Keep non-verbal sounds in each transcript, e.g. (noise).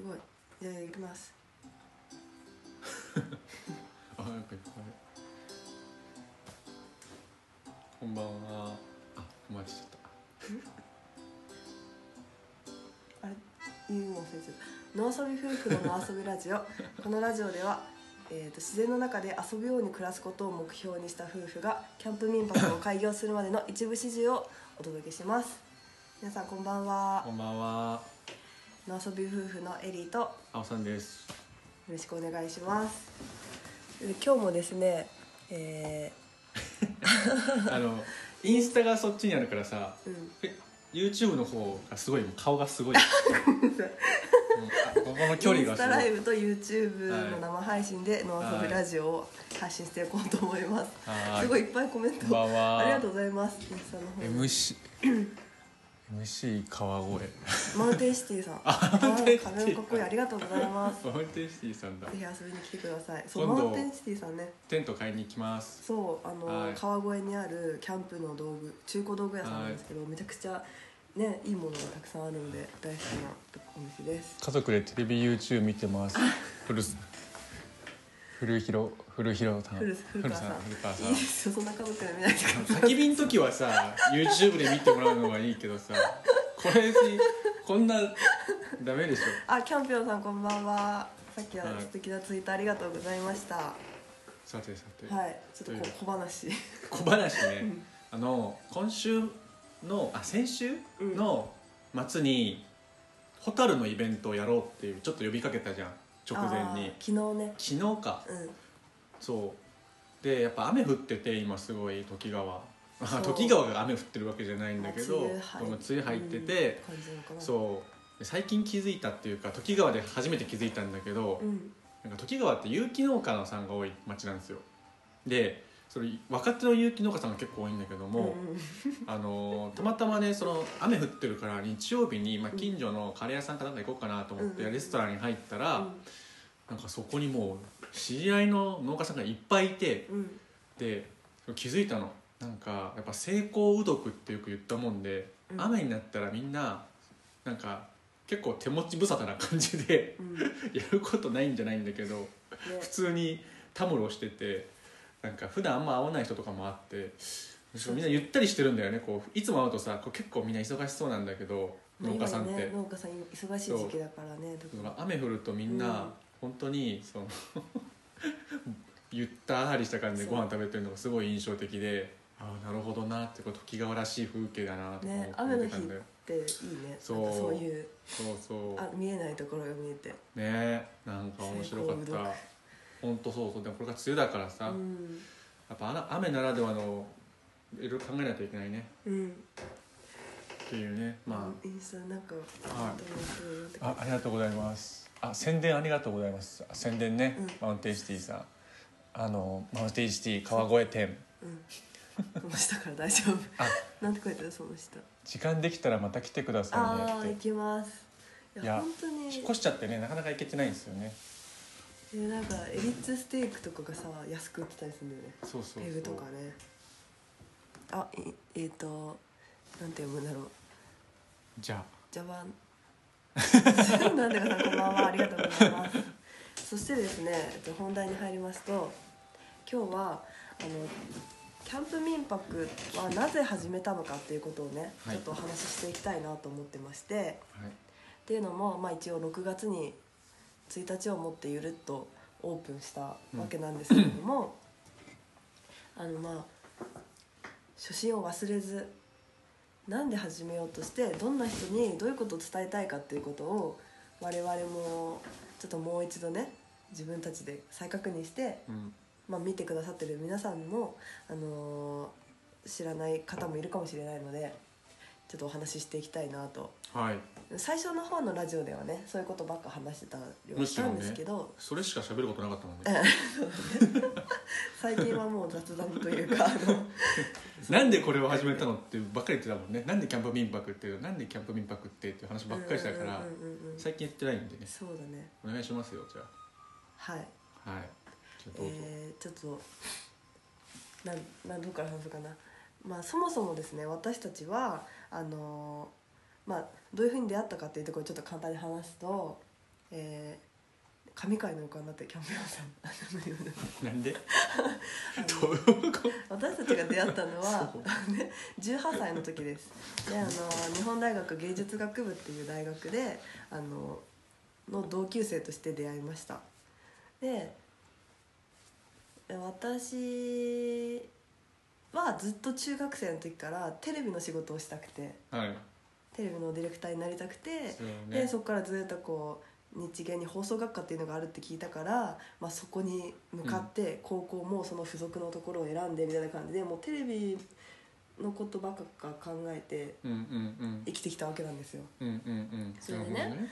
すごい。じゃあ行きます。(laughs) あなんかいっぱいこんばんは。あお待ちしちゃった。あれ言 (laughs) うの忘れちゃった野遊び夫婦の野遊びラジオこのラジオでは、えー、と自然の中で遊ぶように暮らすことを目標にした夫婦がキャンプ民泊を開業するまでの一部始終をお届けします。皆さんこんばんは。こんばんは野遊び夫婦のエリーとよあおさんです。ろしくお願いします。で今日もですねえ (laughs) あのインスタがそっちにあるからさー、うん。え YouTube の方がすごい顔がすごい。(laughs) ここの距離インスがすごい。タライブと YouTube の生配信で野遊びラジオを発信していこうと思います、はい。すごいいっぱいコメントありがとうございます。インスタの方 MC (coughs) MC 川越。マウンテンシティさん。あマウンテンシティ。壁もかっこいいありがとうございます。マウンテンシティさんだ。ぜひ遊びに来てください。そうマウンテンシティさんね。テント買いに行きます。そうあの、はい。川越にあるキャンプの道具中古道具屋さんなんですけど、めちゃくちゃねいいものがたくさんあるので大好きなお店です。家族でテレビ YouTube 見てます。(laughs) 古す古広古広さん。古古川さん。古川さん。いいですよそんな家族で見ないでくださき火の時はさ YouTube で見てもらうのがいいけどさこれにこんなダメでしょ。あキャンピオンさんこんばんは。さっきははい。素敵なツイートありがとうございました。はさてさて、いちょっとこ小話。小話ね、あの今週のあ先週うん。の末にホタルのイベントをやろうっていうちょっと呼びかけたじゃん。直前に。あー昨日ね。昨日か。うんそう。でやっぱ雨降ってて今すごい時川。時川が雨降ってるわけじゃないんだけどまあ梅雨入ってて、うんそう。で最近気づいたっていうか時川で初めて気づいたんだけど、うん。なんか時川って有機農家さんが多い町なんですよ。でそれ若手の有機農家さんが結構多いんだけども、うんうん。あのーたまたまねその雨降ってるから日曜日に、まあ、近所のカレー屋さんかなんか行こうかなと思って、うん。レストランに入ったら、うん。なんかそこにもう知り合いの農家さんがいっぱいいてうん。で気づいたの。なんかやっぱ成功うどくってよく言ったもんで、うん。雨になったらみんななんか結構手持ち無沙汰な感じでうん。ねやることないんじゃないんだけど普通にたむろしててなんか普段あんま会わない人とかもあってみんなゆったりしてるんだよねこういつも会うとさこう結構みんな忙しそうなんだけど農家さんって、今ね農家さん忙しい時期だからね雨降るとみんな本当にその (laughs) ゆったりした感じでご飯食べてるのがすごい印象的でああなるほどなってこう時川らしい風景だなとね思雨の日っってたんだよ、ていいね。そう。そういうそうそう。あ見えないところが見えて。ねなんか面白かった。本当そうそう。でもこれが梅雨だからさ、うん。やっぱあの雨ならではのいろいろ考えないといけないね。うん。っていうね。まインスタなんかはい。あありがとうございますあ宣伝ありがとうございます。あ宣伝ね、うん。マウンテンシティさん。あのマウンテンシティ川越店。うん。その下から大丈夫。あ。なんて書いてあるその下。時間できたらまた来てくださいねって。行きます。いいやや本当に。引っ越しちゃってねなかなか行けてないんですよね。えなんかエリッツステークとかがさ安く売ってたりするんだよね。そうそうそう。ペグとかね。あいえっ、となんて読むんだろう。じゃあ。ジャパン (laughs) なんでかさんこんばんはありがとうございますそしてですね本題に入りますと今日はあのキャンプ民泊はなぜ始めたのかっていうことをね、はいちょっとお話ししていきたいなと思ってましてはいっていうのも、まあ、一応6月に1日をもってゆるっとオープンしたわけなんですけれども、あのまあ初心を忘れずなんで始めようとしてどんな人にどういうことを伝えたいかっていうことを我々もちょっともう一度ね自分たちで再確認して、うん。まあ、見てくださってる皆さんも、あのー知らない方もいるかもしれないのでちょっとお話ししていきたいなと。はい最初の方のラジオではねそういうことばっか話してたりはしたんですけど、それしか喋ることなかったもんえね。最近はもう雑談というか (laughs) なんでこれを始めたのってばっかり言ってたもんね。なんでキャンプ民泊っていうなんでキャンプ民泊ってっていう話ばっかりしたから最近言ってないんでね。そうだね。お願いしますよじゃはい。あはい。じゃあどうぞ、えー、ちょっとなんなんどこから話そうかな。まあそもそもですね私たちはあのーまあどういうふうに出会ったかっていうところをちょっと簡単に話すとえー神回の丘になってキャンプ用さん。なんで？(laughs) あのどういうこと？私たちが出会ったのはそう。ね18歳の時です。であの日本大学芸術学部っていう大学であのの同級生として出会いました。で私はずっと中学生の時からテレビの仕事をしたくて。はいテレビのディレクターになりたくてそうでそこからずっとこう日芸に放送学科っていうのがあるって聞いたから、まあ、そこに向かって高校もその付属のところを選んでみたいな感じでもうテレビのことばっか考えてうんうんうん。生きてきたわけなんですよ。うんうんうん。それでね。なるほど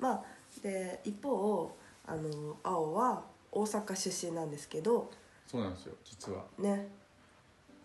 まあ、で一方あの青は大阪出身なんですけどそうなんですよ実は。ね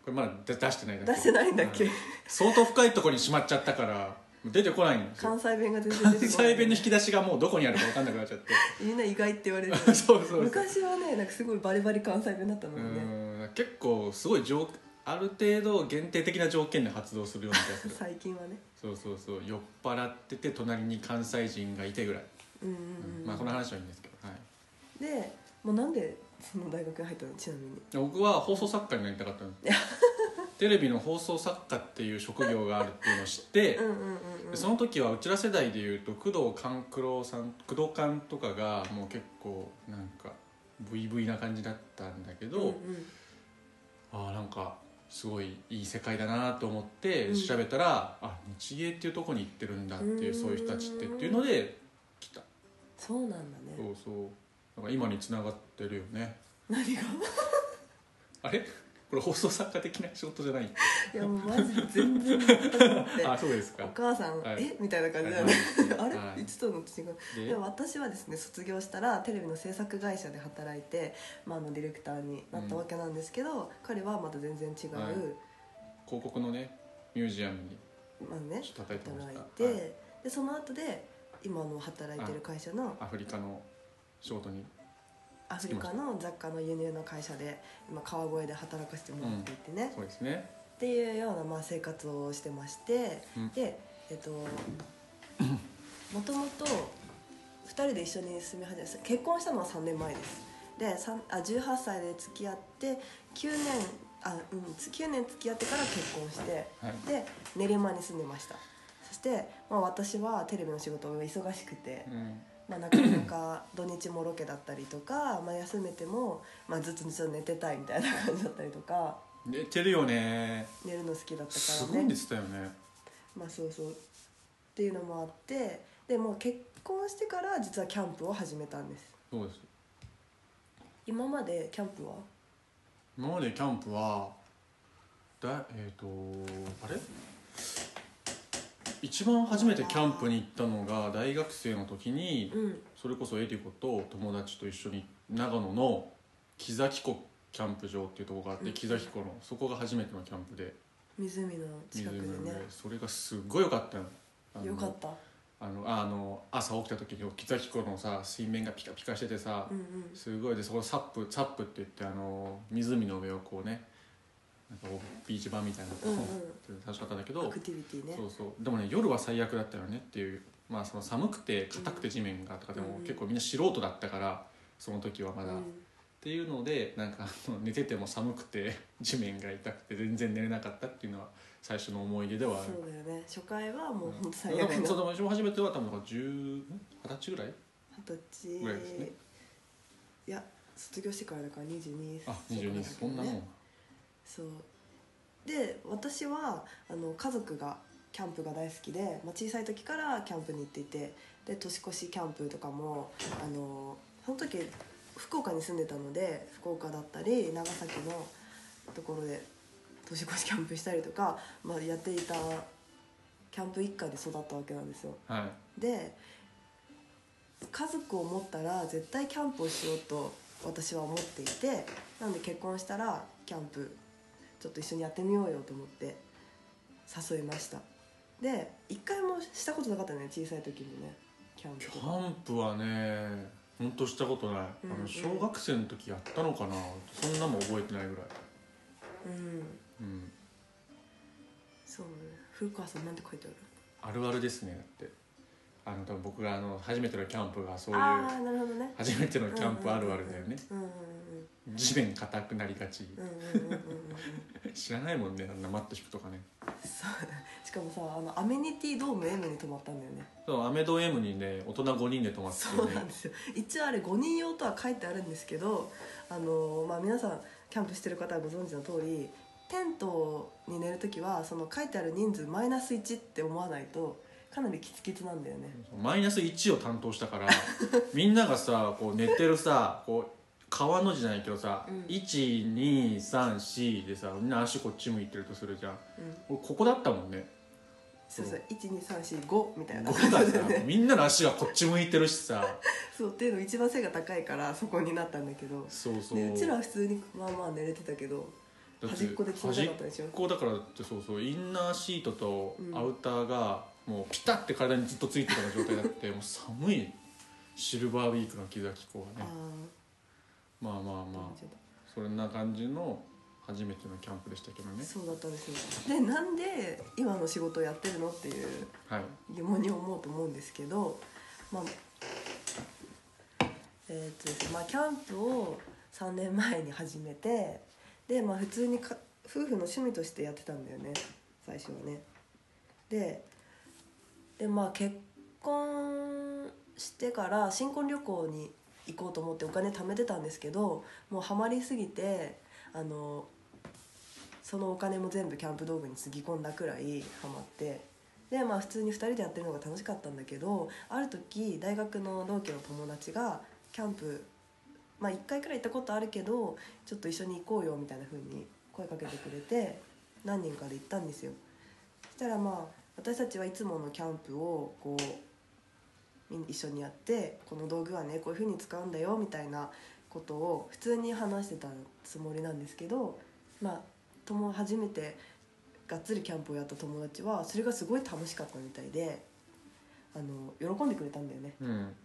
これまだ出出してないだけ。出してないんだっけ、うん相当深いところにしまっちゃったから出てこないんですよ。関西弁が全然関出てこない。西弁の引き出しがもうどこにあるか分かんなくなっちゃって。みんな意外って言われる。(laughs) そうそうそう。昔はねなんかすごいバリバリ関西弁だったのうにねん。結構すごい条ある程度限定的な条件で発動するような気がする。(laughs) 最近はね。そうそうそう。酔っ払ってて隣に関西人がいてぐらい、うんうん。うん、まあこの話はいいんですけど、はい、でもうなんでその大学に入ったのちなみに。僕は放送作家になりたかったんですテレビの放送作家っていう職業があるっていうのを知って、(laughs) うんその時はうちら世代でいうと工藤官九郎さん工藤官とかがもう結構なんかブイブイな感じだったんだけど、うんうん。ああなんかすごいいい世界だなと思ってうん。調べたら、あ日芸っていうとこに行ってるんだっていううん。そういう人たちってっていうので来た。そうなんだね。そうそうだから今につながってるよね。何が？(laughs) あれ？これ放送作家的な仕事じゃない？いやもうマジで全然。(laughs) あそうですか。お母さん、はい。え？みたいな感じだよね、(laughs) あれ、はい。言ってたの？と違う。で？でも私はですね卒業したらテレビの制作会社で働いて、まあ、あのディレクターになったわけなんですけど、彼はまた全然違う、はい。広告のねミュージアムにまあね働いて、はい。でその後で今の働いてる会社のアフリカの仕事に。アフリカの雑貨の輸入の会社で今川越で働かせてもらっていてね、そうですね。っていうようなまあ生活をしてまして、うん。でえっともともと2人で一緒に住み始め結婚したのは3年前です。であ18歳で付き合って9年あ、うん、9年付き合ってから結婚してはい。で練馬に住んでました。そして、まあ、私はテレビの仕事が忙しくて、うんまあ、なかなか (clears throat) 土日もロケだったりとか、まあ、休めても、まあ、ずっとずっと寝てたいみたいな感じだったりとか。寝てるよね。寝るの好きだったすごいからね寝てたよね。まあそうそう。っていうのもあってでもう結婚してから実はキャンプを始めたんです。そうです。今までキャンプは？今までキャンプはだえっ、とあれ？一番初めてキャンプに行ったのが大学生の時にうん。それこそエリコと友達と一緒に長野の木崎湖キャンプ場っていうところがあってうん。木崎湖のそこが初めてのキャンプで。湖の近くで湖のね上。それがすっごい良かったの。よかった。あのあの朝起きた時に木崎湖のさ水面がピカピカしててさ、うんうん。すごい。でそこサップサップって言ってあの湖の上をこうねなんかこうビーチ板みたいなのうんうん。楽しかったんだけど、ね。そうそう。でもね夜は最悪だったよねっていうまあその寒くて硬くて地面がとかでも、うん結構みんな素人だったからその時はまだ、うん。っていうのでなんか寝てても寒くて (laughs) 地面が痛くて全然寝れなかったっていうのは最初の思い出ではある。そうだよね。初回はもう本当最で悪のもそうでも初めては多分10 20歳ぐらい？二十歳。ぐらいですね。いや卒業してからだから22あ22歳そんなもんそう。で私はあの家族がキャンプが大好きで、まあ、小さい時からキャンプに行っていてで年越しキャンプとかもあのその時福岡に住んでたので福岡だったり長崎のところで年越しキャンプしたりとか、まあ、やっていたキャンプ一家で育ったわけなんですよ。はい。で家族を持ったら絶対キャンプをしようと私は思っていてなので結婚したらキャンプちょっと一緒にやってみようよと思って誘いました。で一回もしたことなかったね小さい時にねキャンキプ。とかャンプはね本当したことない、うんあの小学生の時やったのかな。そんなもん覚えてないぐらい。うん。うん。そうね。古川さんなんて書いてある？あるあるですねだって。あの多分僕があの初めてのキャンプがそういうああなるほどね。初めてのキャンプあるあるだよね。うんうんうん地面硬くなりがち。知らないもんねあんなマット引くとかね。そう。しかもさあのアメニティドーム M に泊まったんだよね。そうアメド M にね大人5人で泊まってそうねなんですよ。一応あれ5人用とは書いてあるんですけどあの、まあ、皆さんキャンプしてる方はご存知の通りテントに寝る時はその書いてある人数マイナス1って思わないとかなりキツキツなんだよね。マイナス1を担当したからみんながさこう寝てるさこう川の字じゃないけどさ、うん。1234でさみんな足こっち向いてるとするじゃん。うん。俺ここだったもんね。そうそう12345みたいな。5がさみんなの足がこっち向いてるしさ。そうっていうの一番背が高いからそこになったんだけど。そうそう。でうちらは普通にまあまあ寝れてたけど端っこで冷たかったでしょ？端っこだからだってそうそうインナーシートとうん。アウターがもうピタッて体にずっとついてるような状態だってもう寒い。シルバーウィークの木崎港はあねまあまああまあ。そんな感じの初めてのキャンプでしたけどね。そうだったんですよ。でなんで今の仕事をやってるのっていうはい。疑問に思うと思うんですけどまあえーっとですねまあキャンプを3年前に始めてでまあ普通にか夫婦の趣味としてやってたんだよね最初はね。ででまあ結婚してから新婚旅行に行こうと思ってお金貯めてたんですけどもうハマりすぎてあのそのお金も全部キャンプ道具につぎ込んだくらいハマって。でまあ普通に2人でやってるのが楽しかったんだけどある時大学の同期の友達がキャンプまあ1回くらい行ったことあるけどちょっと一緒に行こうよみたいな風に声かけてくれて何人かで行ったんですよ。そしたらまあ私たちはいつものキャンプをこう一緒にやってこの道具はねこういう風に使うんだよみたいなことを普通に話してたつもりなんですけどまあとも初めてがっつりキャンプをやった友達はそれがすごい楽しかったみたいであの喜んでくれたんだよね。うん。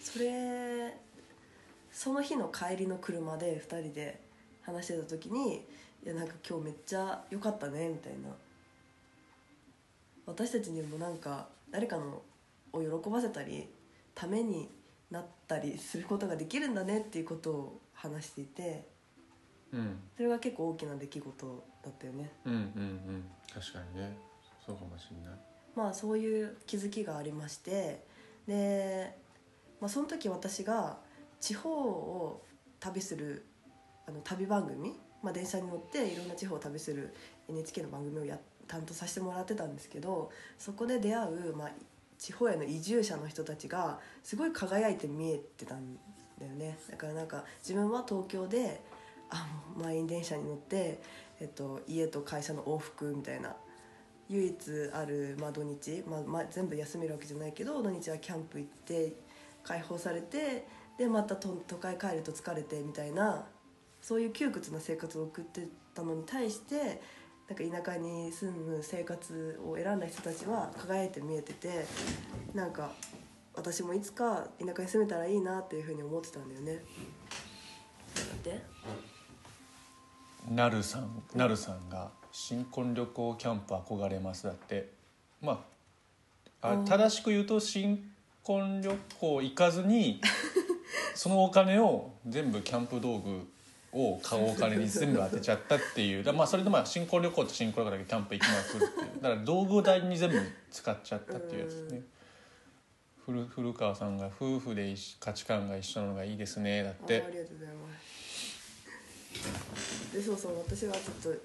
それその日の帰りの車で2人で話してた時に「いやなんか今日めっちゃ良かったね」みたいな。私たちにもなんか誰かのを喜ばせたりためになったりすることができるんだねっていうことを話していてうん。それが結構大きな出来事だったよね。うんうんうん。確かにね。そうかもしれない。まあそういう気づきがありましてで、まあ、その時私が地方を旅するあの旅番組、まあ、電車に乗っていろんな地方を旅する NHK の番組をや担当させてもらってたんですけどそこで出会う、まあ、地方への移住者の人たちがすごい輝いて見えてたんだよね。だからなんか自分は東京であもう満員電車に乗って、えっと、家と会社の往復みたいな唯一ある、まあ、土日、まあまあ、全部休めるわけじゃないけど土日はキャンプ行って解放されてでまた都都会帰ると疲れてみたいなそういう窮屈な生活を送ってたのに対してなんか田舎に住む生活を選んだ人たちは輝いて見えててなんか私もいつか田舎に住めたらいいなっていうふうに思ってたんだよね。でなるさんなるさんが新婚旅行キャンプ憧れますだって。まああうん。正しく言うと新婚旅行行かずに (laughs) そのお金を全部キャンプ道具を買うお金に全部当てちゃったっていう。だまあそれでまあ新婚旅行と新婚旅行だけキャンプ行きまくるって。いうだから道具代に全部使っちゃったっていうやつですね。古古川さんが夫婦で一価値観が一緒なのがいいですねだっあて。ありがとうございます。でそうそう私はちょっと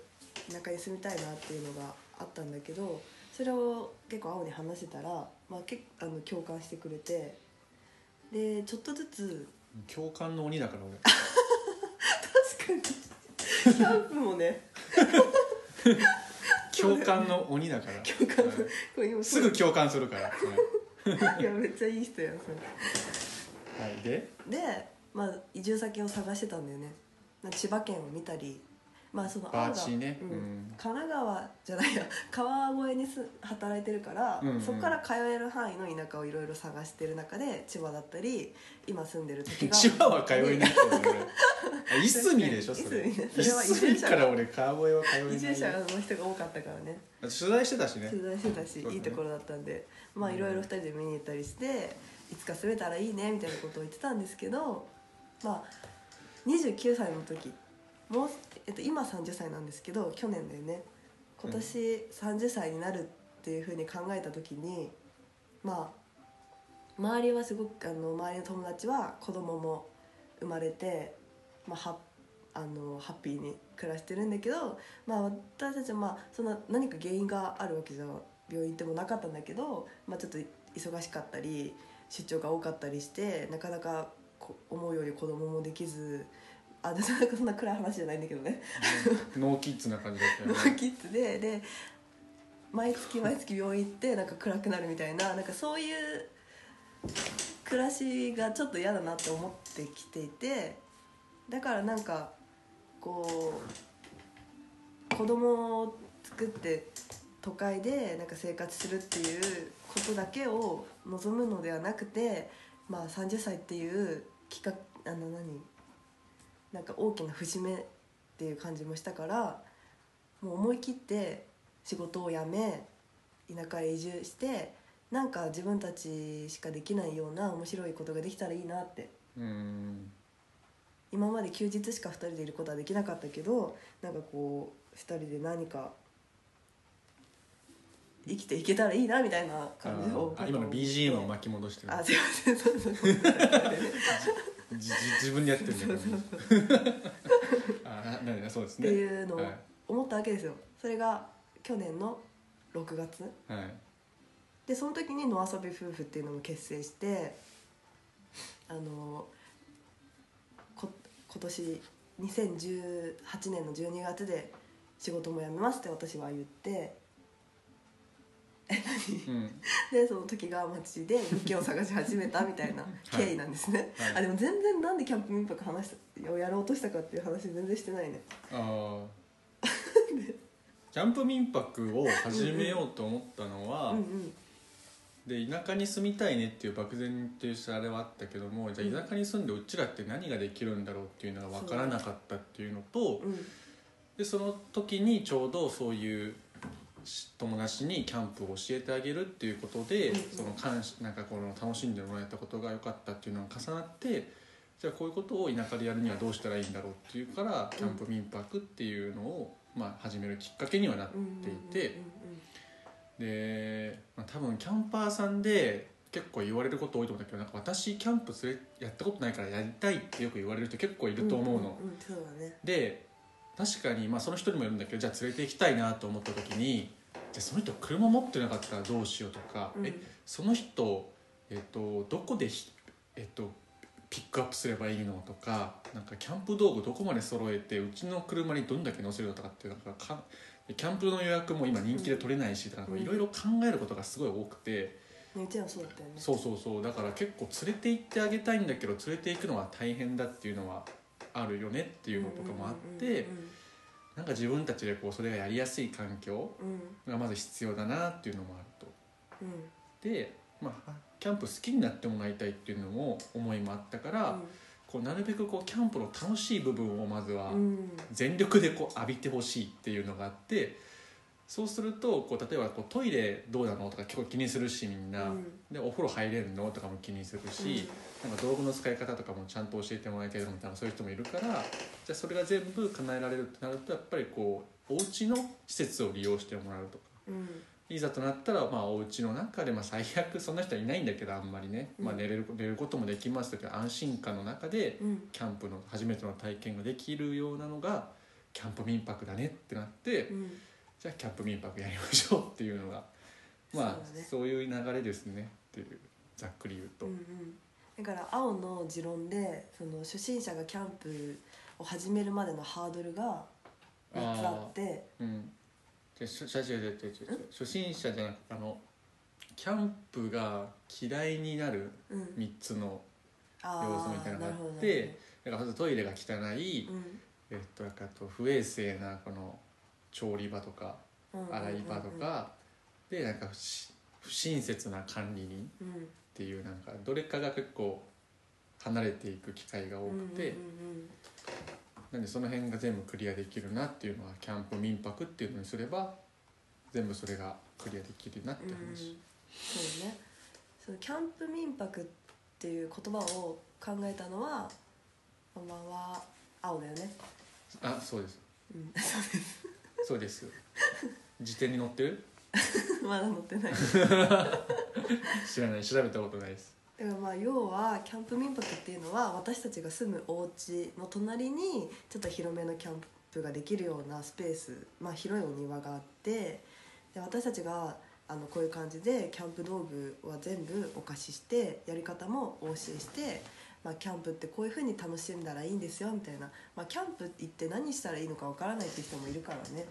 田舎に住みたいなっていうのがあったんだけどそれを結構青に話してたら、まあ、けあの共感してくれて。でちょっとずつ共感の鬼だから俺確かに。キャンプもね。共感の鬼だから。共感。れ今すぐ共感するから、はい。いやめっちゃいい人やんそれ。い、で？で、まあ、移住先を探してたんだよね。千葉県を見たりまあその青バがーチね、ううん。ん神奈川じゃないや。(laughs) 川越にす働いてるから、うんうん。そこから通える範囲の田舎をいろいろ探してる中で千葉だったり今住んでる時が (laughs) 千葉は通えない (laughs) いすみでしょそれ。いすみから俺川越は通えない移住者の人が多かったからね。取材してたしね。取材してたし、いいところだったんで。まあいろいろ2人で見に行ったりしていつか住めたらいいねみたいなことを言ってたんですけどまあ29歳の時もう、えっと、今30歳なんですけど去年だよね。今年30歳になるっていうふうに考えた時にまあ周りはすごくあの周りの友達は子供も生まれて、まあ、はあのハッピーに暮らしてるんだけど、まあ、私たちはまあそんな何か原因があるわけじゃ病院行ってもなかったんだけど、まあ、ちょっと忙しかったり出張が多かったりしてなかなか思うより子供もできずあで (laughs) そんな暗い話じゃないんだけどね。(laughs) ノーキッズな感じだったよノね。ーキッズでで毎月毎月病院行ってなんか暗くなるみたいななんかそういう暮らしがちょっと嫌だなって思ってきていてだからなんかこう子供を作って都会でなんか生活するっていうことだけを望むのではなくて、まあ、30歳っていう企画あの何？なんか大きな節目っていう感じもしたからもう思い切って仕事を辞め田舎へ移住してなんか自分たちしかできないような面白いことができたらいいなって。うん。今まで休日しか2人でいることはできなかったけどなんかこう2人で何か生きていけたらいいなみたいな感じをあ今の BGM を巻き戻してる。あすいません。そうそうそう (laughs) じじ自分でやってるんだそうけどそう。あななんだそうですってねいうのをはい。思ったわけですよ。それが去年の6月。はい。でその時に野遊び夫婦っていうのも結成してあのこ今年2018年の12月で仕事も辞めますって私は言ってうんでその時が町で物件を探し始めたみたいな経緯なんですね、はい。あでも全然なんでキャンプ民泊話をやろうとしたかっていう話全然してないね。ああ (laughs) キャンプ民泊を始めようと思ったのは、うんうん。で田舎に住みたいねっていう漠然としたあれはあったけどもじゃあ田舎に住んでうちらって何ができるんだろうっていうのが分からなかったっていうのとうん。でその時にちょうどそういうし友達にキャンプを教えてあげるっていうことで、うんうん。そのなんかこの楽しんでもらえたことが良かったっていうのが重なってじゃあこういうことを田舎でやるにはどうしたらいいんだろうっていうからキャンプ民泊っていうのを、まあ、始めるきっかけにはなってうんいて。で、まあ、多分キャンパーさんで結構言われること多いと思うんだけどなんか私キャンプするやったことないからやりたいってよく言われる人結構いると思うの、んんんそうだね。で確かにまあその人にもいるんだけどじゃあ連れて行きたいなと思った時にじゃあその人車持ってなかったらどうしようとか、うん。えその人、えっとどこでひ、えっと、ピックアップすればいいのとかなんかキャンプ道具どこまで揃えてうちの車にどんだけ乗せるのとかっていうなんかかキャンプの予約も今人気で取れないしとかうん。いろいろ考えることがすごい多くて、だったよね。そうそうそう。だから結構連れて行ってあげたいんだけど連れて行くのは大変だっていうのはあるよねっていうのとかもあってなんか自分たちでこうそれがやりやすい環境うんうんがまず必要だなっていうのもあると。うんで、まあ、キャンプ好きになってもらいたいっていうのも思いもあったから、こうなるべくこうキャンプの楽しい部分をまずはうんうん全力でこう浴びてほしいっていうのがあってそうするとこう例えばこうトイレどうなのとか結構気にするしみんな、うん。でお風呂入れるのとかも気にするし、なんか道具の使い方とかもちゃんと教えてもらいたいみたいなそういう人もいるからじゃあそれが全部叶えられるってなるとやっぱりこうお家の施設を利用してもらうとか。うん。いざとなったらまあお家の中でまあ最悪そんな人はいないんだけどあんまりね、まあ、うん寝れる寝ることもできますけど安心感の中でうん。キャンプの初めての体験ができるようなのがキャンプ民泊だねってなって、うんじゃあキャンプ民泊やりましょうっていうのが (laughs) まあそうだね。そういう流れですねっていうざっくり言うと。うんうん。だから青の持論でその初心者がキャンプを始めるまでのハードルが3つあって。うん。で初初心者じゃなくてあのキャンプが嫌いになるうん。3つのあ要素みたいなのがあってだからまずトイレが汚い、うん。えっとなんかあと不衛生なこの調理場とか洗い場とかでなんか不親切な管理人うんっていうなんかどれかが結構離れていく機会が多くて、なんでその辺が全部クリアできるなっていうのはキャンプ民泊っていうのにすれば全部それがクリアできるなってうんうん。話、そうね。そのキャンプ民泊っていう言葉を考えたのはママは青だよね。あそうです。うん (laughs) そうです辞典に載って？る (laughs) まだ載ってない。知らない。調べたことないです。だからまあ要はキャンプ民泊っていうのは私たちが住むお家の隣にちょっと広めのキャンプができるようなスペース、まあ、広いお庭があってで私たちがあのこういう感じでキャンプ道具は全部お貸ししてやり方もお教えして、まあ、キャンプってこういう風に楽しんだらいいんですよみたいな、まあ、キャンプ行って何したらいいのかわからないっていう人もいるからね、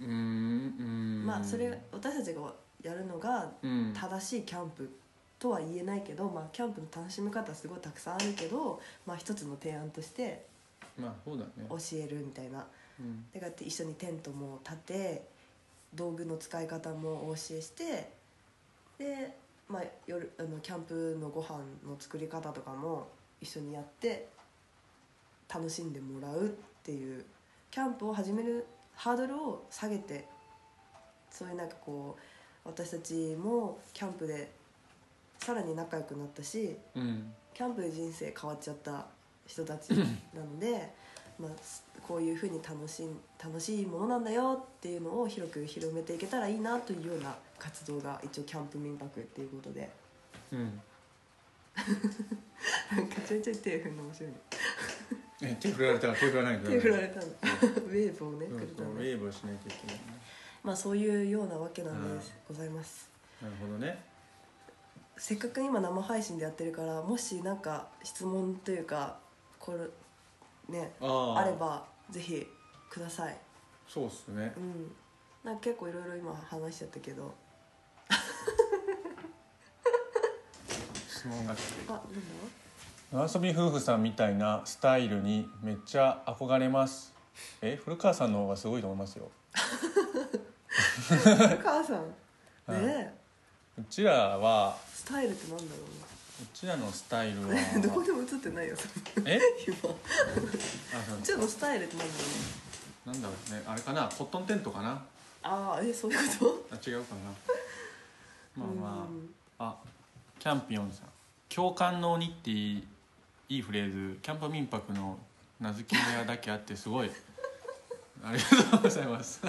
うーん。まあそれ私たちがやるのがうん。正しいキャンプとは言えないけど、まあ、キャンプの楽しみ方はすごいたくさんあるけど、まあ、一つの提案としてまあそうだね。教えるみたいな。うん。でこうやって一緒にテントも立て道具の使い方もお教えしてで、まあ、夜あのキャンプのご飯の作り方とかも一緒にやって楽しんでもらうっていうキャンプを始めるハードルを下げてそういうなんかこう私たちもキャンプでさらに仲良くなったしうん。キャンプで人生変わっちゃった人たちなので、まあ、こういうふうに楽しん楽しいものなんだよっていうのを広く広めていけたらいいなというような活動が一応キャンプ民泊っていうことで。うん。(laughs) なんかちょいちょい手振るの面白い。ねえ手振られたら手振らないと手振られたん。だウェーブをねそうそうウェーブをしないといけないね。まあそういうようなわけなんです。ございます。なるほどね。せっかく今生配信でやってるからもしなんか質問というかこれねあればぜひください。そうっすね。うん。なんか結構いろいろ今話しちゃったけど。質問が来て。あなんだ野遊び夫婦さんみたいなスタイルにめっちゃ憧れます。え古川さんの方がすごいと思いますよ。(laughs) 母さん。は (laughs) いねえ。うちらはスタイルってなんだろうちらのスタイルは。(laughs) どこでも映ってないよえ？(laughs) 今。う。あちらのスタイルってなんだろうなんだろうね。あれかな？コットンテントかな？ああえそういうこあ違うかな。と (laughs) まあまうんあ。あキャンピオンさん。共感の鬼っていいいいフレーズ。キャンプ民泊の名付け親だけあってすごい。ありがとうございます。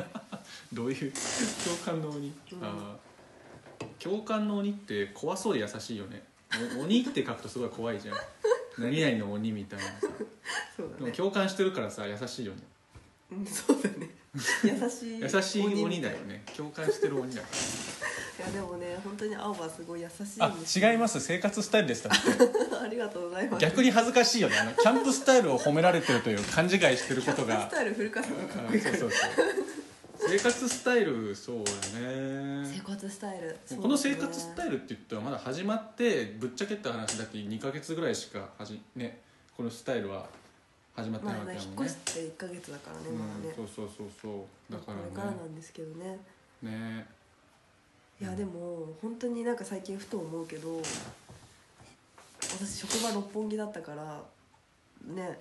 どういう？共感の鬼、うん。あー。共感の鬼って怖そうで優しいよね。お鬼って書くとすごい怖いじゃん。(laughs) 何々の鬼みたいなさ。そうだね。でも共感してるからさ優しいよね。うんそうだね。優しい (laughs) 優しい鬼だみよね。共感してる鬼だかた (laughs) いやでもね本当に青はすごい優しいんですらあ違います。生活スタイルですだって。ありがとうございます。逆に恥ずかしいよね。あのキャンプスタイルを褒められてるという勘違いしてることが。スタイル古川さんがかっこいいから。そうそうそう生活スタイルそうだね。生活スタイル。この生活スタイルルって言ったらまだ始まってぶっちゃけた話だって2ヶ月ぐらいしかはじねこのスタイルは始まってまあないわけだ引っもんね。越して1か月だからねね。そうそうそうそう。だかこれかららねなんですけどね。ね。いやでも本当になんか最近ふと思うけど私職場六本木だったからね。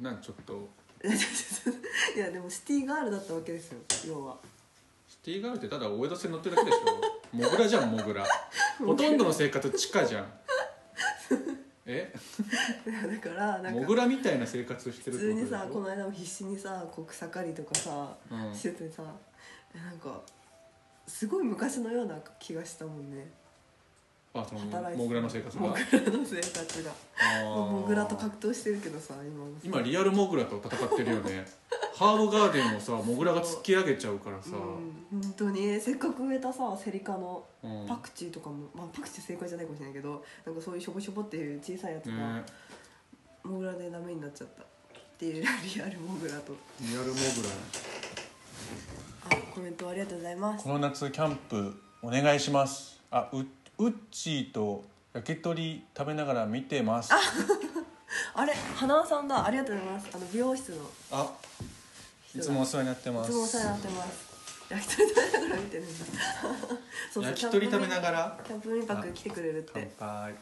なんかちょっと (laughs) いやでもシティガールだったわけですよ要は。シティガールってただ大江戸線乗ってるだけでしょ。(laughs) モグラじゃんモグラ。ほとんどの生活地下じゃん。(laughs) え？いやだからなんかモグラみたいな生活してる普通にさってここの間も必死にさこう草刈りとかさ、とでしょしててさなんかすごい昔のような気がしたもんね。うん、あその働いてモグラの生活が。モグラの生活が。あー。モグラと格闘してるけどさ今今リアルモグラと戦ってるよね。(laughs) ハードガーデンをさモグラが突き上げちゃうからさ、うん。本当に。せっかく植えたさセリ科のうん。パクチーとかも、まあ、パクチー正解じゃないかもしれないけどなんかそういうしょぼしょぼっていう小さいやつが、ね。モグラでダメになっちゃった。っていうリアルモグラと。リアルモグあコメントありがとうございます。ラこの夏キャンプお願いします。あうウッチーと焼き鳥食べながら見てます。あれ花輪さんだ。ありがとうございます。あの美容室の。いあいつもお世話になってます。つもお世話になってます。焼き鳥食べながら見てるんだそうそう焼き鳥食べながら？キャンプ民泊来てくれるっ乾て杯。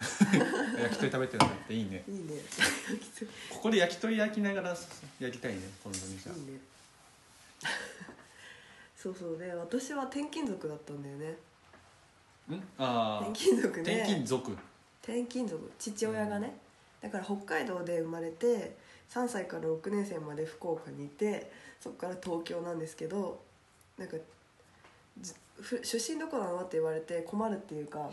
(laughs) 焼き鳥食べてるんだっていいね。いいね。焼き鳥ここで焼き鳥焼きながら焼きたいね今度にじゃいいね。(laughs) そうそう。で私は転勤族だったんだよね。あん？あ転勤族あで転勤族。転勤族。父親がね。だから北海道で生まれて3歳から6年生まで福岡にいてそこから東京なんですけどなんか出身どこなのって言われて困るっていうか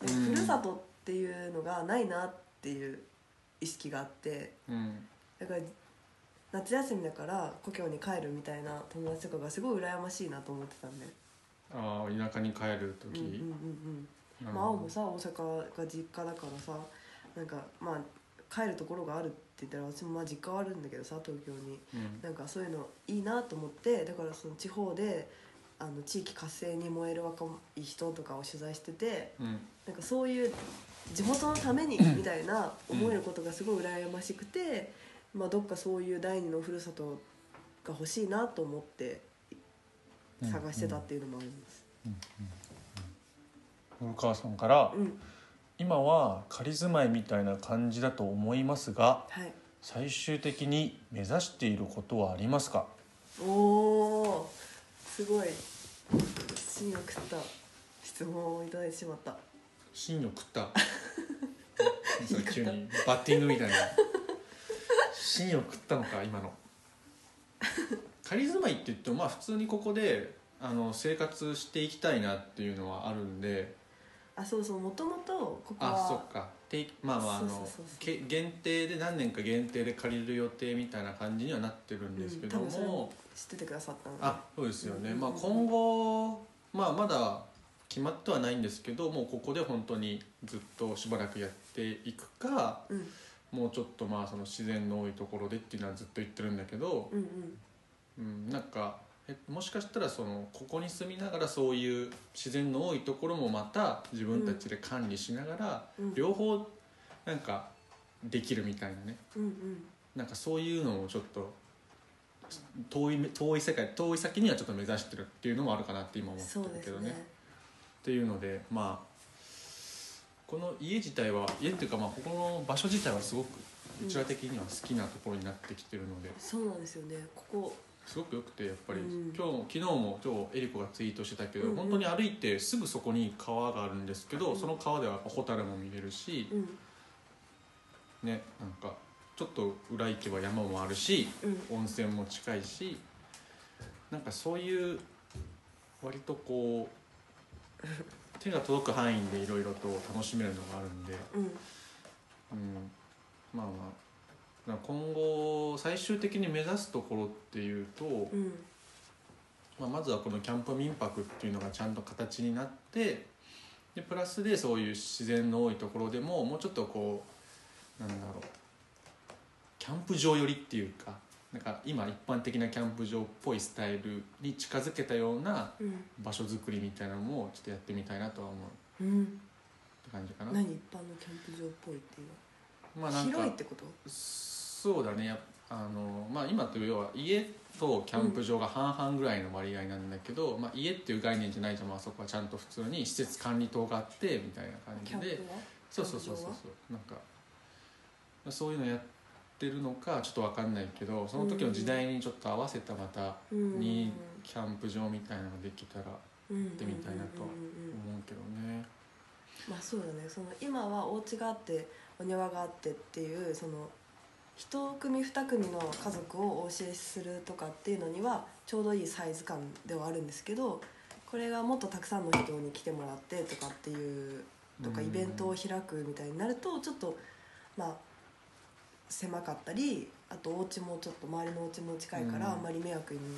でうん。ふるさとっていうのがないなっていう意識があってうん。だから夏休みだから故郷に帰るみたいな友達とかがすごい羨ましいなと思ってたんで、ああ田舎に帰る時、うんうんまあ、青もさ大阪が実家だからさなんかまあ帰るところがあるって言ったら私もまあ実家はあるんだけどさ東京に。うん。なんかそういうのいいなと思ってだからその地方であの地域活性に燃える若い人とかを取材しててうん。なんかそういう地元のためにみたいな思えることがすごい羨ましくて、まあ、どっかそういう第二のふるさとが欲しいなと思って探してたっていうのもあります。古川さんから、うん、今は仮住まいみたいな感じだと思いますがはい。最終的に目指していることはありますか？おおすごい。芯を食った質問をいただいてしまった。芯を食った？(laughs) さ急にバッティングみたいな。(laughs) 芯を食ったのか今の仮住まいって言ってもまあ普通にここであの生活していきたいなっていうのはあるんで。あそうそうもともとここは。あそっか。まあまああの限定で何年か限定で借りる予定みたいな感じにはなってるんですけどうん、知っててくださったので。あそうですよね、うん。まあ、今後、まあ、まだ決まってはないんですけどもうここで本当にずっとしばらくやっていくかうん。もうちょっとまあその自然の多いところでっていうのはずっと言ってるんだけど、うんうんうん、なんかえもしかしたらそのここに住みながらそういう自然の多いところもまた自分たちで管理しながら、うん。両方なんかできるみたいなね。うんうん。なんかそういうのをちょっと遠い遠い世界遠い先にはちょっと目指してるっていうのもあるかなって今思ってるけどね。ね。っていうのでまあこの家自体は家っていうかまあここの場所自体はすごくうんうちら的には好きなところになってきてるので、そうなんですよね。ここすごく良くてやっぱり、うん。今日昨日も今日エリコがツイートしてたけど、うん。うん本当に歩いてすぐそこに川があるんですけど、うん。その川ではホタルも見れるし、うん。ねなんかちょっと裏行けば山もあるしうん。温泉も近いしなんかそういう割とこう手が届く範囲でいろいろと楽しめるのがあるんで、うん。うん、まあまあ今後最終的に目指すところっていうと、うん。まあ、まずはこのキャンプ民泊っていうのがちゃんと形になってでプラスでそういう自然の多いところでももうちょっとこうなんだろうキャンプ場寄りっていうかなんか今一般的なキャンプ場っぽいスタイルに近づけたようなうん。場所づくりみたいなのもちょっとやってみたいなとは思う。うん。って感じかな。何？一般のキャンプ場っぽいっていうまあなんか広いってこと？そうだね。やあの、まあ、今という要は家とキャンプ場が半々ぐらいの割合なんだけど、まあ、家っていう概念じゃないじゃん、まあそこはちゃんと普通に施設管理棟があってみたいな感じで。そうそうそうそうそう。なんかそういうのやってるのかちょっと分かんないけどその時の時代にちょっと合わせたまたうん。にキャンプ場みたいなのができたらうんってみたいなと思うけどね。まあそうだねその今はお家があってお庭があってっていうその一組二組の家族をお教えするとかっていうのにはちょうどいいサイズ感ではあるんですけどこれがもっとたくさんの人に来てもらってとかっていうとかうんイベントを開くみたいになるとちょっとまあ狭かったりあとお家もちょっと周りのお家も近いからうんあんまり迷惑にうん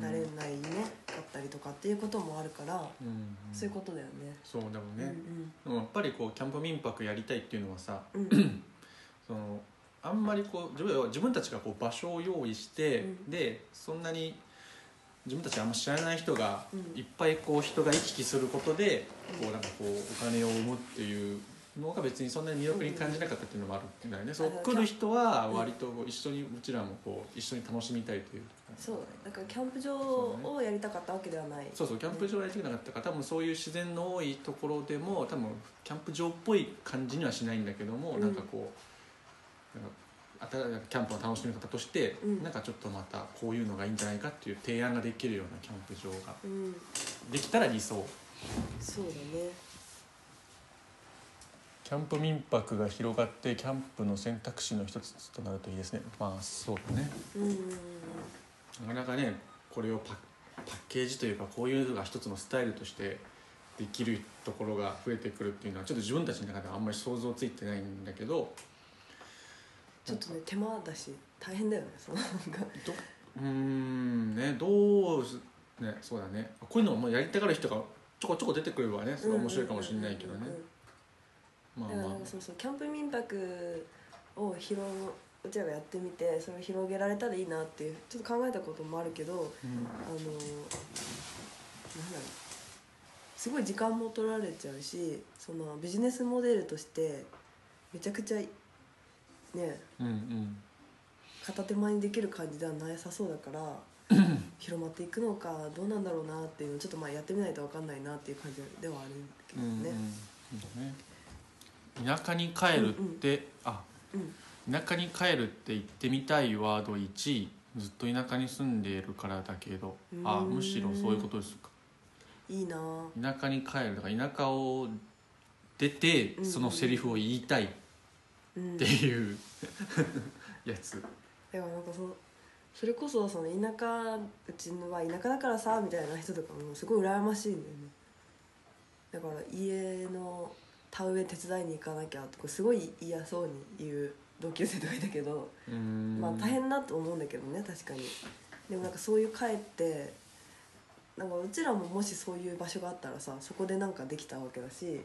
なれないねかったりとかっていうこともあるからうんそういうことだよね。そうでもうんね、でもやっぱりこうキャンプ民泊やりたいっていうのはさうん。う (clears throat) んそのあんまりこう自分自分たちがこう場所を用意して、うん。でそんなに自分たちあんま知らない人がうん。いっぱいこう人が行き来することで、こうなんかこうお金を生むっていうのが別にそんなに魅力に感じなかったっていうのもあるんだよね、そうあの来る人は割と一緒にうちらもこう一緒に楽しみたいというか。そうだからキャンプ場をやりたかったわけではない。そうそうキャンプ場やりたくなかったから多分そういう自然の多いところでも多分キャンプ場っぽい感じにはしないんだけども、うん。なんかこうキャンプの楽しみ方として、うん。なんかちょっとまたこういうのがいいんじゃないかっていう提案ができるようなキャンプ場がうん。できたら理想。そうだねキャンプ民泊が広がってキャンプの選択肢の一つとなるといいですね。まあそうだね。うん。うんうんなかなかねこれをパパッケージというかこういうのが一つのスタイルとしてできるところが増えてくるっていうのはちょっと自分たちの中ではあんまり想像ついてないんだけど。ちょっとね手間だし大変だよねその。なんかどうーんねどうすねそうだね。こういうのをもうやりたがる人がちょこちょこ出てくればねすごい面白いかもしれないけどねまあだからまあそうそうキャンプ民泊を広うちらがやってみてそれを広げられたらいいなっていうちょっと考えたこともあるけどうん。あのなんだろう。すごい時間も取られちゃうしそのビジネスモデルとしてめちゃくちゃねうんうん。片手間にできる感じではなさそうだから (clears throat) 広まっていくのかどうなんだろうなっていうのをちょっとまあやってみないと分かんないなっていう感じではあるけどうんうん。うだね田舎に帰るって、あうん。田舎に帰るって言ってみたいワード1位ずっと田舎に住んでいるからだけどあうん。むしろそういうことですか？いいな。あ田舎に帰るだから田舎を出てうんそのセリフを言いたいっうんていう (laughs) やつ。だからなんかそのそれこそその田舎うちのは田舎だからさみたいな人とかもすごい羨ましいんだよね。だから家の田植え手伝いに行かなきゃとかすごい嫌そうに言う同級生とかいたけど、まあ大変だと思うんだけどね確かに。でもなんかそういう帰ってなんかうちらももしそういう場所があったらさそこでなんかできたわけだし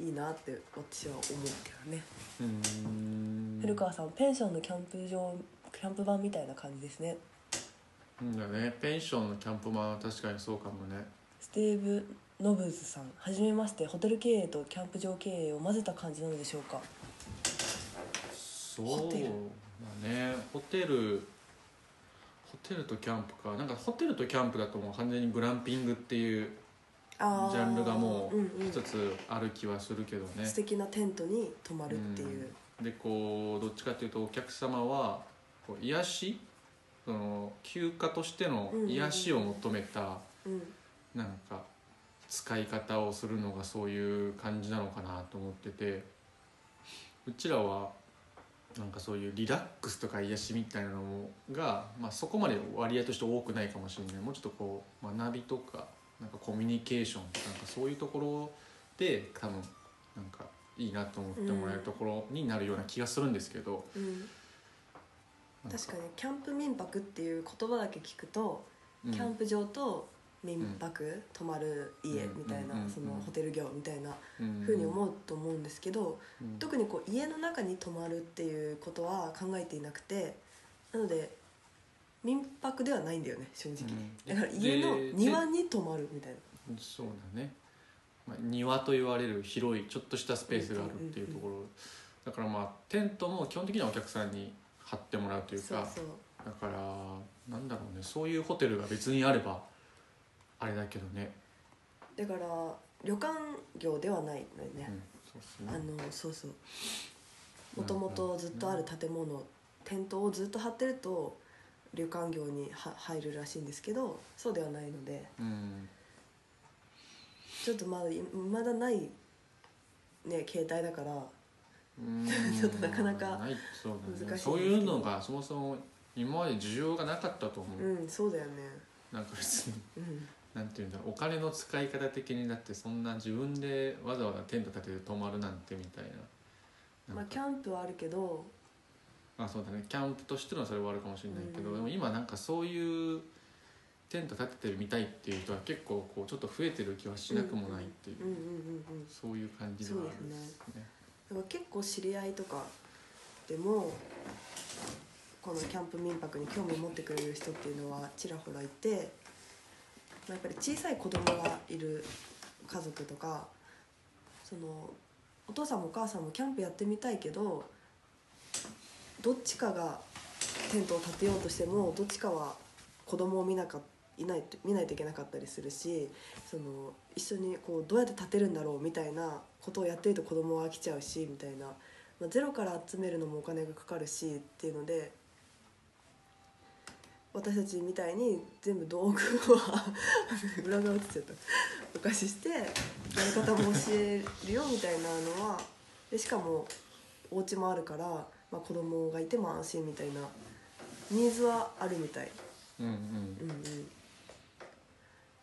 いいなって私は思うけどね。うーん。古川さんペンションのキャンプ場キャンプ場みたいな感じですね。うんだね。ペンションのキャンプ版は確かにそうかもね。ステーブ・ノブズさんはじめましてホテル経営とキャンプ場経営を混ぜた感じなのでしょうか？そうホテルだね。ホテルホテルとキャンプか。なんかホテルとキャンプだともう完全にグランピングっていうジャンルがもうんう一つある気はするけどね、素敵なテントに泊まるっていう、でこうどっちかっていうとお客様はこう癒し？その休暇としての癒しを求めたうん。なんか使い方をするのがそういう感じなのかなと思っててうちらはなんかそういうリラックスとか癒しみたいなのが、まあ、そこまで割合として多くないかもしれない。もうちょっとこう学びとかなんかコミュニケーションなんかそういうところで多分なんかいいなと思ってもらえるところになるような気がするんですけど、うん、なん確かにキャンプ民泊っていう言葉だけ聞くと、うん。キャンプ場と民泊、泊まる家うんみたいな、そのホテル業みたいなうん。ふうに思うと思うんですけど、うん。特にこう家の中に泊まるっていうことは考えていなくてなので民泊ではないんだよね正直、うん。だから家ので庭に泊まるみたいな。そうだね、まあ、庭と言われる広いちょっとしたスペースがあるっていうところ。だからまあテントも基本的にはお客さんに張ってもらうというかだからなんだろうねそういうホテルが別にあればあれだけどね、だから旅館業ではないのよね、うん、そうですあねのそうそう。もともとずっとある建物テントをずっと張ってると旅館業には入るらしいんですけどそうではないので。うん。ちょっとまだいまだないね携帯だからうん。(laughs) ちょっとなかなかないそうだね。難しいんですけど。そういうのがそもそも今まで需要がなかったと思う、うんそうだよね。なんか別に。うんなんていうんだろうお金の使い方的にだってそんな自分でわざわざテント立てて泊まるなんてみたいな。まあキャンプはあるけど。まあそうだね。キャンプとしてのそれはあるかもしれないけど、うん。でも今なんかそういうテント立ててみたいっていう人は結構こうちょっと増えてる気はしなくもないっていう、うんうんうんうんそういう感じではあるんですね。だから結構知り合いとかでもこのキャンプ民泊に興味を持ってくれる人っていうのはちらほらいて、まあ、やっぱり小さい子供がいる家族とかそのお父さんもお母さんもキャンプやってみたいけどどっちかがテントを立てようとしてもどっちかは子供を見なかいない見ないといけなかったりするしその一緒にこうどうやって立てるんだろうみたいなことをやってると子供は飽きちゃうしみたいな、まあ、ゼロから集めるのもお金がかかるしっていうので私たちみたいに全部道具は (laughs) 裏側映っちゃったお貸ししてやり方も教えるよみたいなのはでしかもお家もあるから、まあ、子供がいても安心みたいなニーズはあるみたい。うんうんうんうん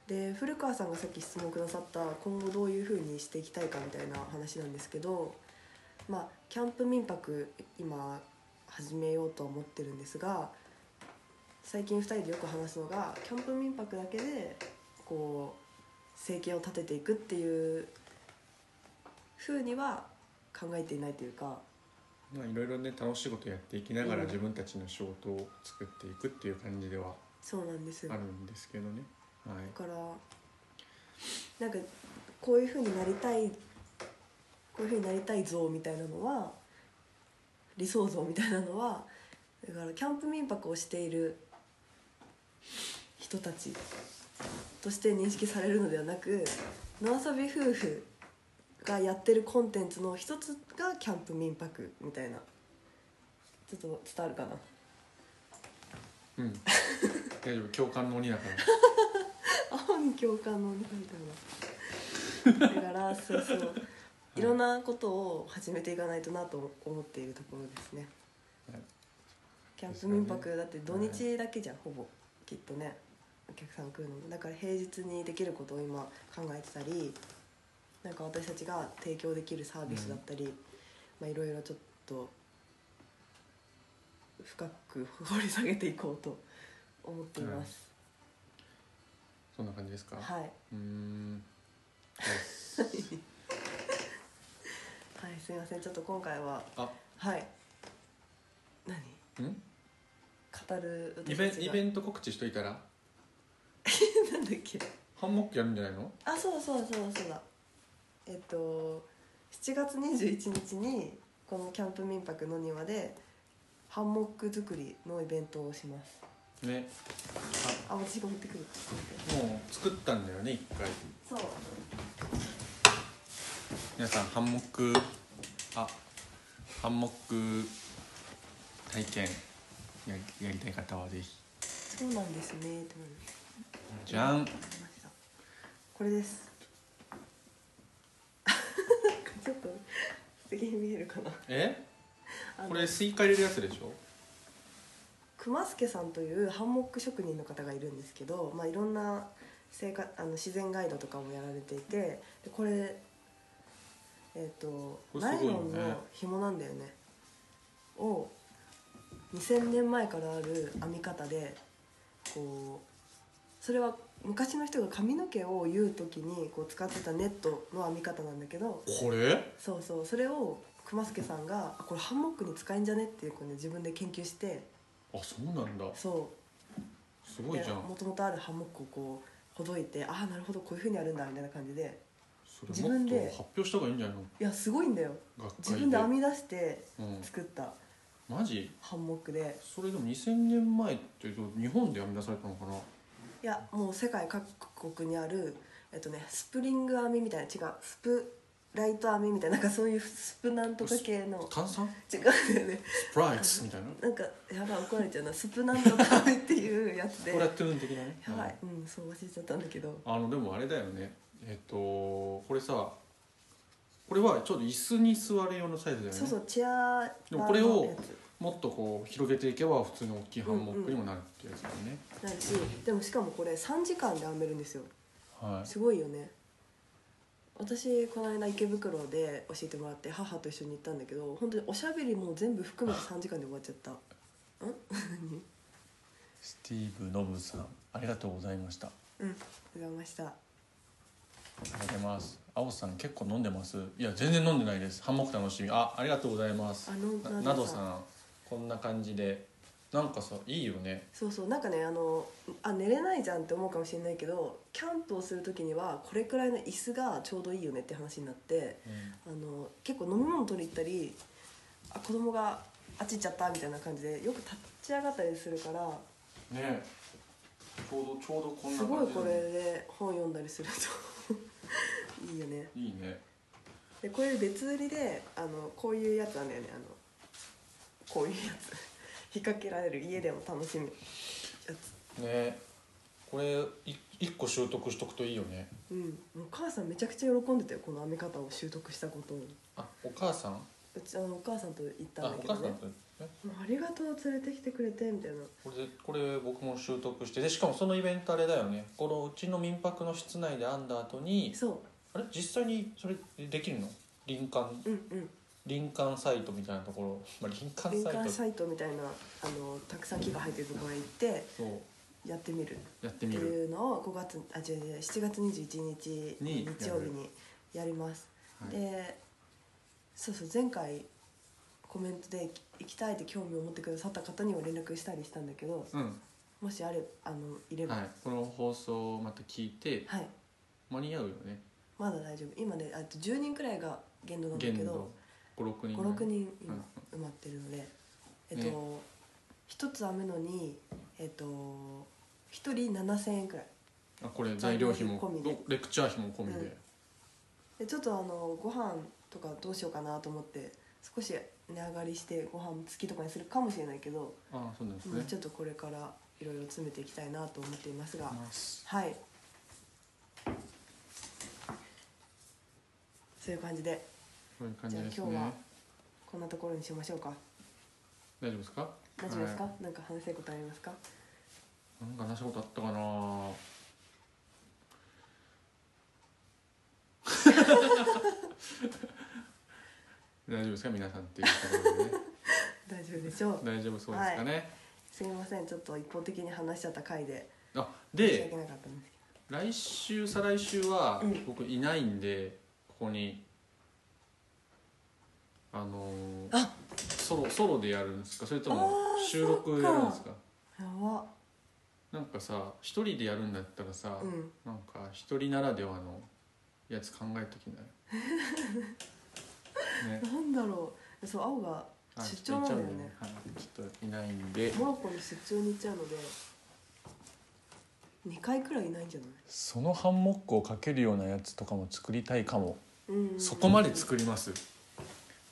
で古川さんがさっき質問くださった今後どういうふうにしていきたいかみたいな話なんですけどまあキャンプ民泊今始めようとは思ってるんですが最近2人でよく話すのがキャンプ民泊だけでこう生計を立てていくっていうふうには考えていないというか。まあいろいろね楽しいことやっていきながらうん。自分たちの仕事を作っていくっていう感じではそうなんです。よあるんですけどね。はい。だからなんかこういうふうになりたいこういうふうになりたい像みたいなのは理想像みたいなのはだからキャンプ民泊をしている人たちとして認識されるのではなく野遊び夫婦がやってるコンテンツの一つがキャンプ民泊みたいな。ちょっと伝わるかな？うん。大丈夫。共感の鬼だから。(laughs) 青に共感のみたいな。だからそうそう。いろんなことを始めていかないとなと思っているところですね。はい。キャンプ民泊だって土日だけじゃんほぼきっとねお客さん来るの。もだから平日にできることを今考えてたりなんか私たちが提供できるサービスだったり、まあいろいろちょっと深く掘り下げていこうと思っています。そんな感じですか？はい、はうーん。(laughs) い、すみません。ちょっと今回はあ。はい。何？ん？語るイベンイベンント告知しといたら？ト (laughs) なんだっけ。ハンモックやるんじゃないの？あそうそうそうそうだ。えっと7月21日にこのキャンプ民泊の庭でハンモック作りのイベントをします。ね。あ私が持ってくる。もう作ったんだよね一回。そう。皆さんハンモックあハンモック体験ややりたい方はぜひ。そうなん。ですねじゃんこれです。(laughs) ちょっと素敵に見えるかな。え？これスイカ入れるやつでしょ？熊助さんというハンモック職人の方がいるんですけど、まあ、いろんな生活あの自然ガイドとかもやられていてでこれえっ、とこれすごいよね。ナイロンの紐なんだよね。を2000年前からある編み方でこうそれは昔の人が髪の毛を結う時にこう使ってたネットの編み方なんだけどこれ？そうそうそれを熊助さんがあこれハンモックに使えんじゃねっていうこう、ね、自分で研究してあそうなんだ。そう。すごいじゃん。もともとあるハンモックをこうほどいてああなるほどこういうふうにやるんだみたいな感じで自分で発表した方がいいんじゃないの？いやすごいんだよ。自分で編み出してうん作ったマジ？ハンモックで。それでも2000年前ってどう日本で編み出されたのかな？いやもう世界各国にあるえっとねスプリング編みみたいな違うスプライト編みみたいななんかそういうスプなんとか系の。炭酸？違うんだよね。スプライツみたいな？なんかやばい怒られちゃうな。スプなんとか編みっていうやつで。スプラトゥーン的なね。やばい。うんそう忘れちゃったんだけど。あのでもあれだよね。えっとこれさこれはちょうど椅子に座る用のサイズだよね。そうそうチェアでもこれをもっとこう広げていけば普通の大きいハンモックにもなるっていうやつだよね、なるしでもしかもこれ3時間で編めるんですよ。はい。すごいよね。私この間池袋で教えてもらって母と一緒に行ったんだけど本当におしゃべりも全部含めて3時間で終わっちゃった。ん？何 (laughs) スティーブ・ノブさんありがとうございました。あうんありがとうございましたりがとうございます。青さん結構飲んでます？いや全然飲んでないです。ハンモック楽しみ。あありがとうございます。ななどさん。こんな感じで。なんかさいいよね。そうそうなんかねあのあ寝れないじゃんって思うかもしれないけどキャンプをする時にはこれくらいの椅子がちょうどいいよねって話になってあの結構飲み物取り行ったりあ子供があっち行っちゃったみたいな感じでよく立ち上がったりするからねちょうどちょうどこんなすごいこれでで本読んだりすると (laughs) いいよね。いいね。でこれ別売りであのこういうやつなんだよね。あのこういうやつ。(laughs) 引っ掛けられる家でも楽しむやつ。ね。これい一個習得しとくといいよね。うん。お母さんめちゃくちゃ喜んでたよ。この編み方を習得したことを。あお母さん？うちあのお母さんと行ったんだけどね。母さんとありがとう連れてきてくれてみたいな。これでこれ僕も習得してでしかもそのイベントあれだよね。このうちの民泊の室内で編んだ後にそあれ？実際にそれできるの？林間？ううんうん。林間サイトみたいなところ、まあ、林間玄サイト。関サイトみたいなあのたくさん木が生えてるところへ行ってそう。やってみる。やってってみるいうのを5月あ違う違う7月21日に日曜日にやります、はいでそうそう前回コメントで行きたいって興味を持ってくださった方には連絡したりしたんだけどうん。もしあれあのいれば、はい、この放送をまた聞いてはい。間に合うよね。まだ大丈夫。今ねあと10人くらいが限度なんだけど限度。56人56人。今うん埋まってるのでえっと、ね。一つ編むのにえっと一人7000円くらい。あこれ材料費も材料費込みで。レクチャー費も込みで、うん。でちょっとあのご飯とかどうしようかなと思って少し値上がりしてご飯付きとかにするかもしれないけど、あそうなんですね。まあ、ちょっとこれからいろいろ詰めていきたいなと思っていますが、はい。そういう感じで。そういう感じですじゃあ今日はねこんなところにしましょうか。大丈夫ですか？大丈夫ですか、はなんか話せることありますか？いなんか話したことあったかな？(laughs) 大丈夫ですか？皆さんっていうところでね。(laughs) 大丈夫でしょう。大丈夫そうですかね、すみません。ちょっと一方的に話しちゃった回であで来週再来週はうん。僕いないんで、ここにあのーあ！ソロソロでやるんですか？それとあもー収録やるんですか？どやば。なんかさ一人でやるんだったらさ、うん。なんか一人ならではのやつ考えときない (laughs) ね。なんだろう。そう青があ出張なんだよね。はい、ちょっといないんで。モロッコに出張に行っちゃうので2回くらいいないんじゃない？そのハンモックをかけるようなやつとかも作りたいかも、そこまで作ります。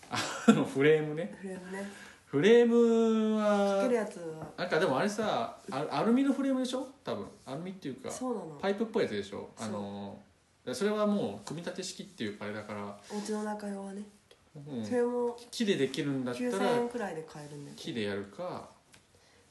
あのフレームね。フレームね。フレームはかけるやつは。なんかでもあれさアアルミのフレームでしょ？多分。アルミっていうかパイプっぽいやつでしょ？あのそれはもう組み立て式っていうかあれだから、お家の中用はね、うん。それも木でできるんだった9000ら円くらいで買えるんだけど木でやるか。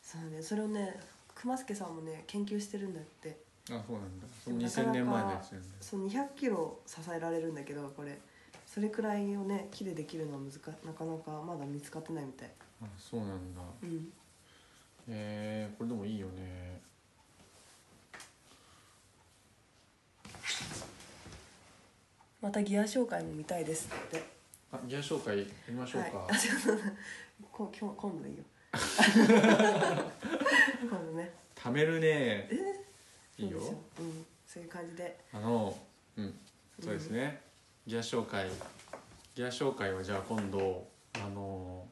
そうねそれをね。熊助さんもね研究してるんだって。あそうなんだ。そのなかなか2000年前のやつなんだそう200キロ支えられるんだけどこれ。それくらいをね木でできるのは難かなかなかまだ見つかってないみたい。あそうなんだ。うん。えー、これでもいいよねまたギア紹介も見たいですって。あギア紹介やりましょうか、はい、あちょっとこ今日今度でいいよ。(laughs) 今度ね。貯めるね。いいよ。そうん、そういう感じで。あのうん。そうですね、ギア紹介。ギア紹介はじゃあ今度あの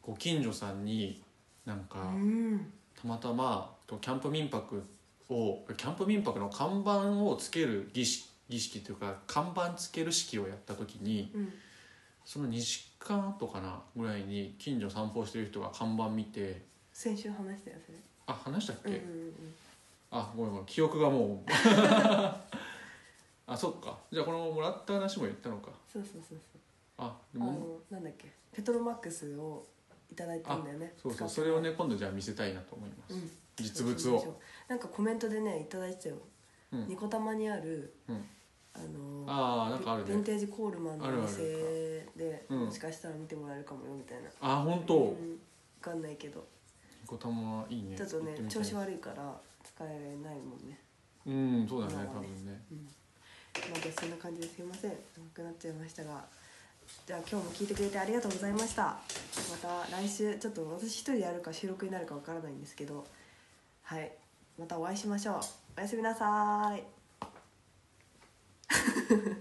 ご近所さんになんか、うん。たまたまとキャンプ民泊をキャンプ民泊の看板をつける儀式儀式というか看板つける式をやった時にうん。その2時間後かなぐらいに近所散歩してる人が看板見て先週話したよそれあ話したっけ、うんうんうん。あごめんごめん。記憶がもう。(laughs) あそっか。じゃあこのもらった話も言ったのか。そうそうそうそう。あであものなんだっけ。ペトロマックスをいただいたんだよね。そうそう。それをね今度じゃあ見せたいなと思います、うん。実物を。なんかコメントでねいただいてたよ、うん。ニコタマにあるうん。あのああなんかあるね。ヴィンテージコールマンのお店でうん。もしかしたら見てもらえるかもよみたいな。あ本当、うん、分かんないけど。ニコタマいいね。ちょっとね行てみたい。調子悪いから使えないもんね。うんそうだね。多分ね。うん。まあじゃあそんな感じですいません。長くなっちゃいましたが。じゃあ今日も聞いてくれてありがとうございました。また来週ちょっと私一人でやるか収録になるかわからないんですけど。はい。またお会いしましょうおやすみなさい。(laughs)